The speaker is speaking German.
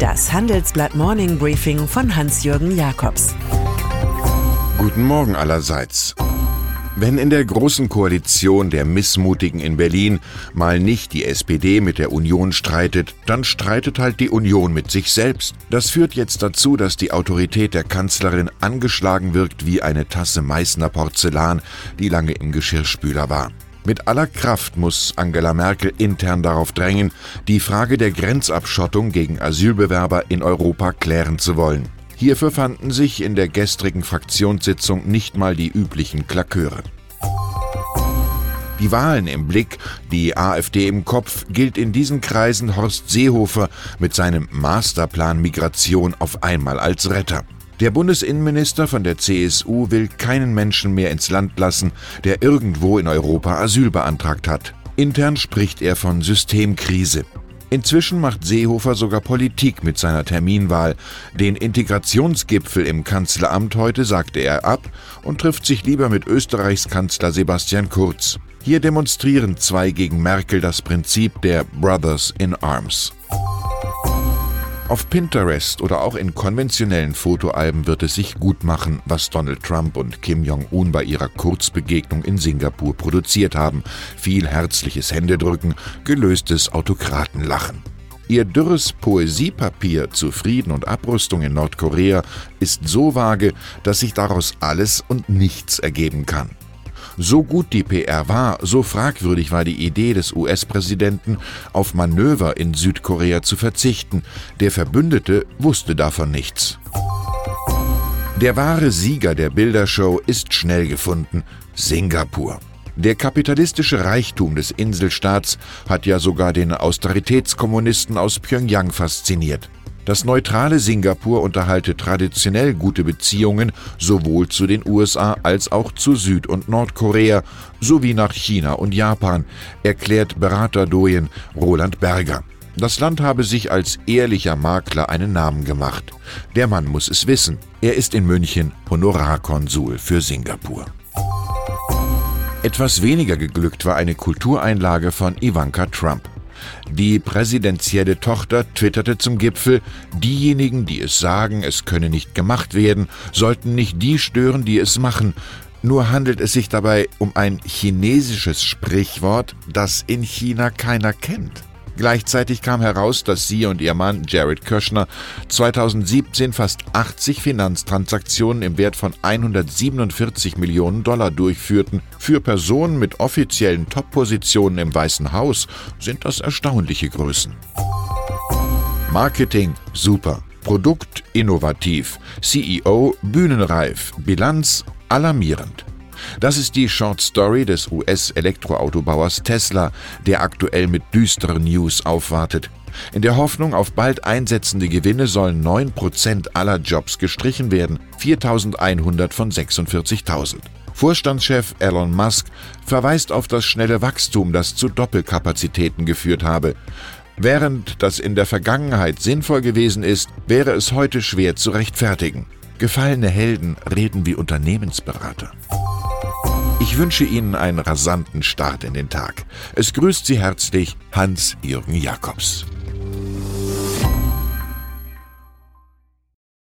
Das Handelsblatt Morning Briefing von Hans-Jürgen Jakobs. Guten Morgen allerseits. Wenn in der großen Koalition der Missmutigen in Berlin mal nicht die SPD mit der Union streitet, dann streitet halt die Union mit sich selbst. Das führt jetzt dazu, dass die Autorität der Kanzlerin angeschlagen wirkt wie eine Tasse Meißner Porzellan, die lange im Geschirrspüler war. Mit aller Kraft muss Angela Merkel intern darauf drängen, die Frage der Grenzabschottung gegen Asylbewerber in Europa klären zu wollen. Hierfür fanden sich in der gestrigen Fraktionssitzung nicht mal die üblichen Klaköre. Die Wahlen im Blick, die AfD im Kopf, gilt in diesen Kreisen Horst Seehofer mit seinem Masterplan Migration auf einmal als Retter. Der Bundesinnenminister von der CSU will keinen Menschen mehr ins Land lassen, der irgendwo in Europa Asyl beantragt hat. Intern spricht er von Systemkrise. Inzwischen macht Seehofer sogar Politik mit seiner Terminwahl. Den Integrationsgipfel im Kanzleramt heute sagte er ab und trifft sich lieber mit Österreichs Kanzler Sebastian Kurz. Hier demonstrieren zwei gegen Merkel das Prinzip der Brothers in Arms. Auf Pinterest oder auch in konventionellen Fotoalben wird es sich gut machen, was Donald Trump und Kim Jong-un bei ihrer Kurzbegegnung in Singapur produziert haben. Viel herzliches Händedrücken, gelöstes Autokratenlachen. Ihr dürres Poesiepapier zu Frieden und Abrüstung in Nordkorea ist so vage, dass sich daraus alles und nichts ergeben kann. So gut die PR war, so fragwürdig war die Idee des US-Präsidenten, auf Manöver in Südkorea zu verzichten. Der Verbündete wusste davon nichts. Der wahre Sieger der Bildershow ist schnell gefunden, Singapur. Der kapitalistische Reichtum des Inselstaats hat ja sogar den Austeritätskommunisten aus Pyongyang fasziniert. Das neutrale Singapur unterhalte traditionell gute Beziehungen sowohl zu den USA als auch zu Süd- und Nordkorea sowie nach China und Japan, erklärt Berater Doyen Roland Berger. Das Land habe sich als ehrlicher Makler einen Namen gemacht. Der Mann muss es wissen. Er ist in München Honorarkonsul für Singapur. Etwas weniger geglückt war eine Kultureinlage von Ivanka Trump. Die präsidentielle Tochter twitterte zum Gipfel, diejenigen, die es sagen, es könne nicht gemacht werden, sollten nicht die stören, die es machen. Nur handelt es sich dabei um ein chinesisches Sprichwort, das in China keiner kennt. Gleichzeitig kam heraus, dass sie und ihr Mann Jared Kirschner 2017 fast 80 Finanztransaktionen im Wert von 147 Millionen Dollar durchführten. Für Personen mit offiziellen Top-Positionen im Weißen Haus sind das erstaunliche Größen. Marketing super, Produkt innovativ, CEO bühnenreif, Bilanz alarmierend. Das ist die Short Story des US-Elektroautobauers Tesla, der aktuell mit düsteren News aufwartet. In der Hoffnung auf bald einsetzende Gewinne sollen 9% aller Jobs gestrichen werden, 4.100 von 46.000. Vorstandschef Elon Musk verweist auf das schnelle Wachstum, das zu Doppelkapazitäten geführt habe. Während das in der Vergangenheit sinnvoll gewesen ist, wäre es heute schwer zu rechtfertigen. Gefallene Helden reden wie Unternehmensberater. Ich wünsche Ihnen einen rasanten Start in den Tag. Es grüßt Sie herzlich Hans-Jürgen Jakobs.